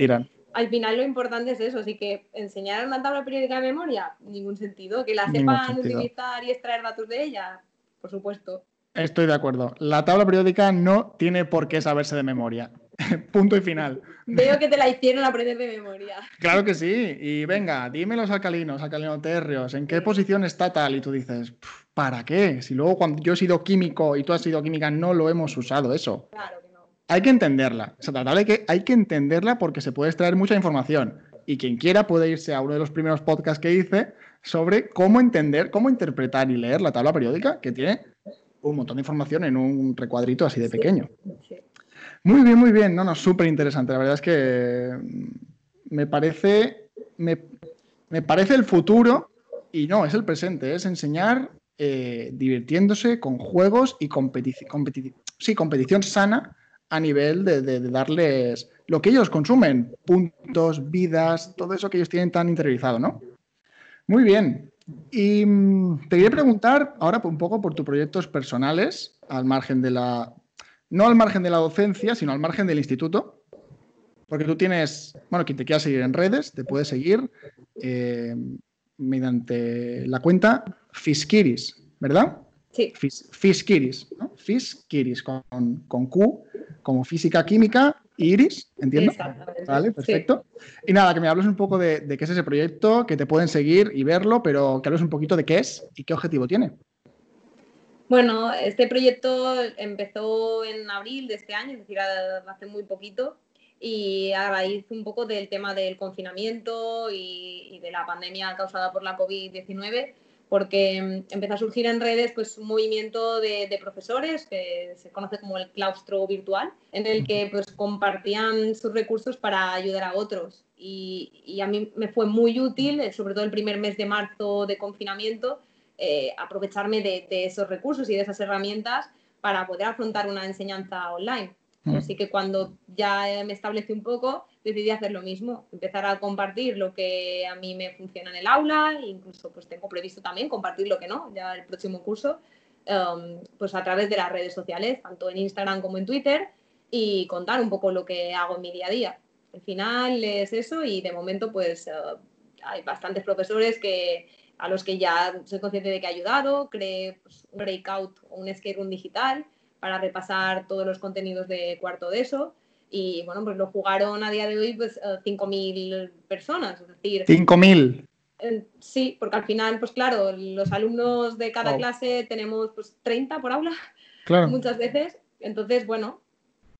al final lo importante es eso, así que enseñar una tabla periódica de memoria, ningún sentido. Que la sepan utilizar y extraer datos de ella, por supuesto. Estoy de acuerdo. La tabla periódica no tiene por qué saberse de memoria. Punto y final. Veo que te la hicieron aprender de memoria. Claro que sí. Y venga, dime los alcalinos, alcalinotérreos, ¿en qué posición está tal? Y tú dices, ¿para qué? Si luego cuando yo he sido químico y tú has sido química, no lo hemos usado eso. Claro que no. Hay que entenderla. O sea, que hay que entenderla porque se puede extraer mucha información. Y quien quiera puede irse a uno de los primeros podcasts que hice sobre cómo entender, cómo interpretar y leer la tabla periódica, que tiene un montón de información en un recuadrito así de pequeño. Muy bien, muy bien. No, no, súper interesante. La verdad es que me parece, me, parece el futuro y no, es el presente. Es enseñar eh, divirtiéndose con juegos y competición, sí, competición sana a nivel de, darles lo que ellos consumen, puntos, vidas, todo eso que ellos tienen tan interiorizado, ¿no? Muy bien. Y mm, te quería preguntar ahora un poco por tus proyectos personales, al margen de la no al margen de la docencia, sino al margen del instituto. Porque tú tienes, bueno, quien te quiera seguir en redes, te puede seguir eh, mediante la cuenta Fiskiris, ¿verdad? Sí. Fiskiris, ¿no? Fiskiris con, con Q, como física, química, iris, ¿entiendo? Vale, perfecto. Y nada, que me hables un poco de, de, qué es ese proyecto, que te pueden seguir y verlo, pero que hables un poquito de qué es y qué objetivo tiene. Bueno, este proyecto empezó en abril de este año, es decir, hace muy poquito, y a raíz un poco del tema del confinamiento y, de la pandemia causada por la COVID-19, porque mm, empezó a surgir en redes pues, un movimiento de, profesores que se conoce como el claustro virtual, en el que pues, compartían sus recursos para ayudar a otros. Y, y a mí me fue muy útil, sobre todo el primer mes de marzo de confinamiento, eh, aprovecharme de, esos recursos y de esas herramientas para poder afrontar una enseñanza online. Mm. Así que cuando ya me establecí un poco, decidí hacer lo mismo, empezar a compartir lo que a mí me funciona en el aula, incluso pues tengo previsto también compartir lo que no, ya el próximo curso, um, pues a través de las redes sociales, tanto en Instagram como en Twitter, y contar un poco lo que hago en mi día a día. Al final es eso y de momento pues uh, hay bastantes profesores que, a los que ya soy consciente de que ha ayudado, creé pues, un breakout o un escape room digital para repasar todos los contenidos de cuarto de eso. Y bueno, pues lo jugaron a día de hoy pues 5.000 eh, personas, es decir... 5.000. Sí, porque al final, pues claro, los alumnos de cada clase tenemos pues 30 por aula, claro. muchas veces. Entonces, bueno,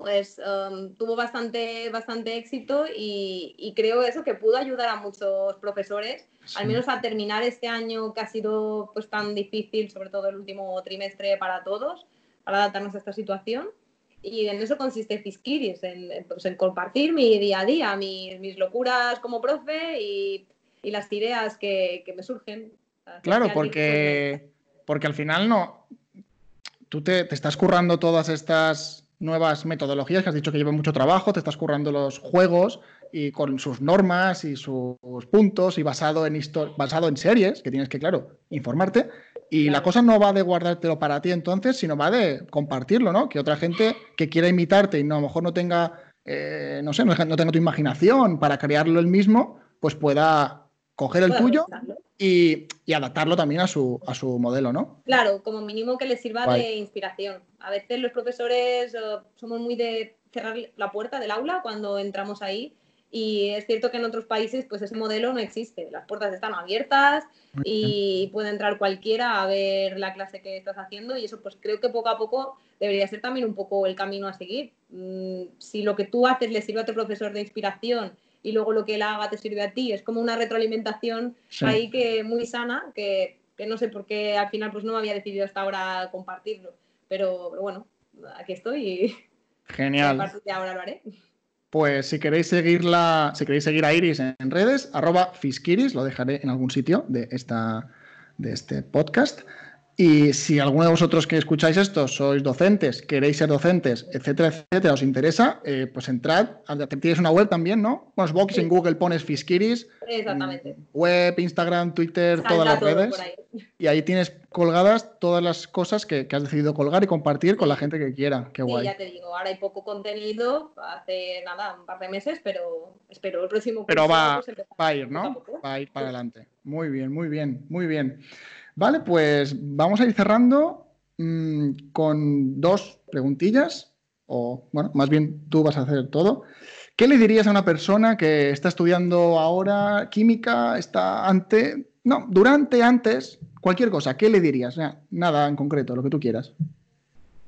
pues um, tuvo bastante, bastante éxito y, creo eso que pudo ayudar a muchos profesores, al menos a terminar este año que ha sido pues tan difícil, sobre todo el último trimestre para todos, para adaptarnos a esta situación. Y en eso consiste Fiskiris, en, pues, en compartir mi día a día, mis, mis locuras como profe y, y las ideas que, que, me surgen. Claro, porque, porque al final no, tú te, te estás currando todas estas nuevas metodologías que has dicho que llevan mucho trabajo, te estás currando los juegos y con sus normas y sus puntos y basado en, basado en series, que tienes que, claro, informarte. Y la cosa no va de guardártelo para ti entonces, sino va de compartirlo, ¿no? Que otra gente que quiera imitarte y no, a lo mejor no tenga, eh, no sé, no, tenga tu imaginación para crearlo el mismo, pues pueda coger el tuyo y, adaptarlo también a su, a su modelo, ¿no? Claro, como mínimo que le sirva de inspiración. A veces los profesores eh, somos muy de cerrar la puerta del aula cuando entramos ahí Y es cierto que en otros países pues ese modelo no existe. Las puertas están abiertas y puede entrar cualquiera a ver la clase que estás haciendo y eso pues creo que poco a poco debería ser también un poco el camino a seguir. Mm, si lo que tú haces le sirve a tu profesor de inspiración y luego lo que él haga te sirve a ti, es como una retroalimentación ahí que muy sana, que, que, no sé por qué al final pues no me había decidido hasta ahora compartirlo, pero, pero bueno, aquí estoy y Genial. a partir de ahora lo haré. Pues si queréis seguirla, si queréis seguir a Iris en redes, arroba Fiskiris, lo dejaré en algún sitio de, esta, de este podcast. Y si alguno de vosotros que escucháis esto sois docentes, queréis ser docentes, etcétera, etcétera, os interesa, eh, pues entrad. Tienes una web también, ¿no? Pues box en Google pones Fiskiris. Exactamente. Web, Instagram, Twitter, todas las redes. Y ahí tienes colgadas todas las cosas que, has decidido colgar y compartir con la gente que quiera. Qué guay. ya te digo, ahora hay poco contenido, hace nada, un par de meses, pero espero el próximo Pero va, pues, va a ir, ¿no? Va a ir para adelante. Muy bien, muy bien, muy bien. Vale, pues vamos a ir cerrando mm, con dos preguntillas, o bueno, más bien tú vas a hacer todo. ¿Qué le dirías a una persona que está estudiando ahora química, está ante, no, durante, antes, cualquier cosa? ¿Qué le dirías? nada en concreto, lo que tú quieras.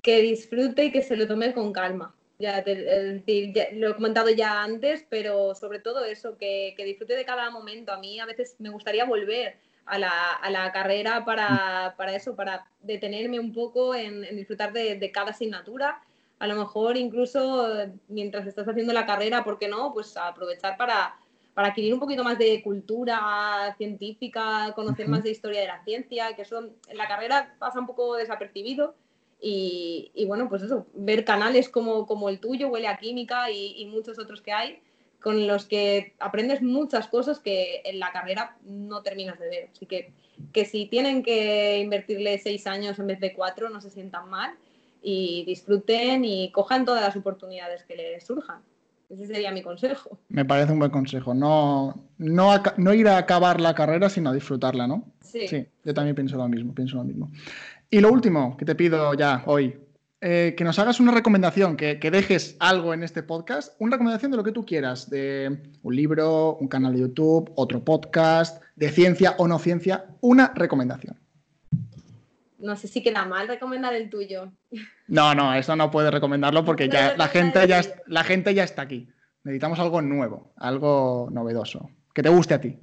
Que disfrute y que se lo tome con calma. Ya, lo he comentado ya antes, pero sobre todo eso, que, que disfrute de cada momento. A mí a veces me gustaría volver a la, a la carrera para, para, eso, para detenerme un poco en, disfrutar de, de, cada asignatura. A lo mejor incluso mientras estás haciendo la carrera, ¿por qué no? Pues aprovechar para, para adquirir un poquito más de cultura científica, conocer más de historia de la ciencia, que eso en la carrera pasa un poco desapercibido. Y, y bueno, pues eso, ver canales como, como el tuyo, Huele a Química y, y muchos otros que hay, con los que aprendes muchas cosas que en la carrera no terminas de ver. Así que, que si tienen que invertirle seis años en vez de cuatro, no se sientan mal y disfruten y cojan todas las oportunidades que les surjan. Ese sería mi consejo. Me parece un buen consejo. No, no, no ir a acabar la carrera, sino a disfrutarla, ¿no? Sí. Sí, yo también pienso lo mismo, pienso lo mismo. Y lo último que te pido ya hoy, eh, que nos hagas una recomendación, que, dejes algo en este podcast, una recomendación de lo que tú quieras, de un libro, un canal de YouTube, otro podcast, de ciencia o no ciencia, una recomendación. No sé si queda mal recomendar el tuyo. No, no, eso no puedes recomendarlo porque ya la gente ya, la gente ya está aquí. Necesitamos algo nuevo, algo novedoso, que te guste a ti.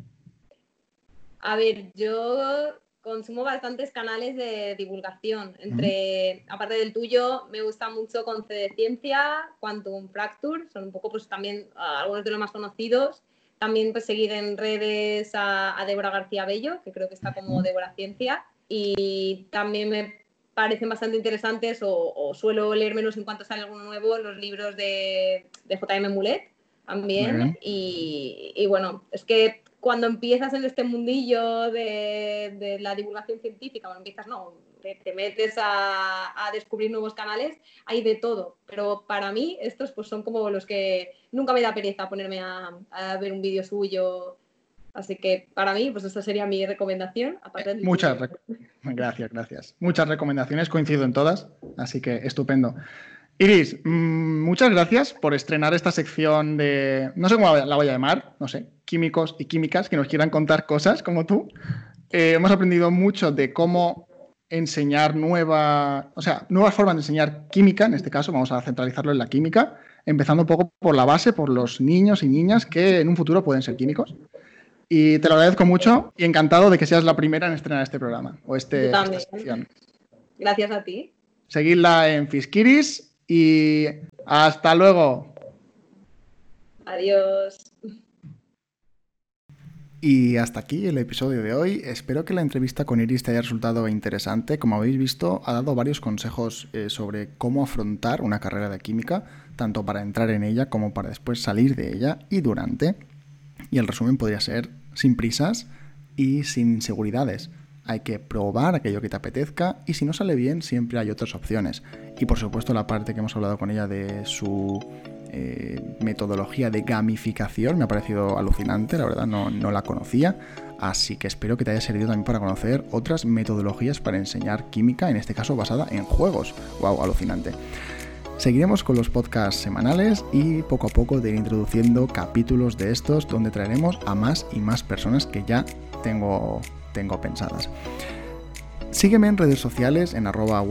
A ver, yo consumo bastantes canales de divulgación. Entre, aparte del tuyo, me gusta mucho Conce de Ciencia, Quantum Fracture, son un poco pues también ah, algunos de los más conocidos. También pues seguir en redes a, a Débora García Bello, que creo que está como Débora Ciencia. Y también me parecen bastante interesantes o, suelo leer menos en cuanto sale alguno nuevo los libros de, de J.M. Mulet también. Y, y, bueno, es que cuando empiezas en este mundillo de, la divulgación científica, cuando empiezas, no, te, metes a, descubrir nuevos canales, hay de todo. Pero para mí estos pues son como los que nunca me da pereza ponerme a, ver un vídeo suyo. Así que para mí, pues esta sería mi recomendación. Muchas gracias, gracias. Muchas recomendaciones, coincido en todas, así que estupendo. Iris, mm, muchas gracias por estrenar esta sección de, no sé cómo la voy a llamar, no sé, químicos y químicas que nos quieran contar cosas como tú. Eh, hemos aprendido mucho de cómo enseñar nueva, o sea, nuevas formas de enseñar química, en este caso vamos a centralizarlo en la química, empezando un poco por la base, por los niños y niñas que en un futuro pueden ser químicos. Y te lo agradezco mucho y encantado de que seas la primera en estrenar este programa o este, esta sección. Gracias a ti. Seguidla en Fiskiris y hasta luego. Adiós. Y hasta aquí el episodio de hoy. Espero que la entrevista con Iris te haya resultado interesante. Como habéis visto, ha dado varios consejos eh, sobre cómo afrontar una carrera de química, tanto para entrar en ella como para después salir de ella y durante. Y el resumen podría ser sin prisas y sin inseguridades hay que probar aquello que te apetezca y si no sale bien siempre hay otras opciones. Y por supuesto la parte que hemos hablado con ella de su eh, metodología de gamificación me ha parecido alucinante, la verdad no, no la conocía. Así que espero que te haya servido también para conocer otras metodologías para enseñar química, en este caso basada en juegos. ¡Wow! Alucinante. Seguiremos con los podcasts semanales y poco a poco de ir introduciendo capítulos de estos donde traeremos a más y más personas que ya tengo, tengo pensadas. Sígueme en redes sociales en arroba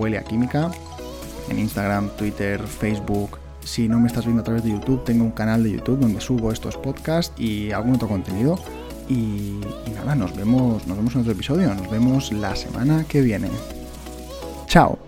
en Instagram, Twitter, Facebook. Si no me estás viendo a través de YouTube, tengo un canal de YouTube donde subo estos podcasts y algún otro contenido. Y, y nada, nos vemos, nos vemos en otro episodio, nos vemos la semana que viene. Chao.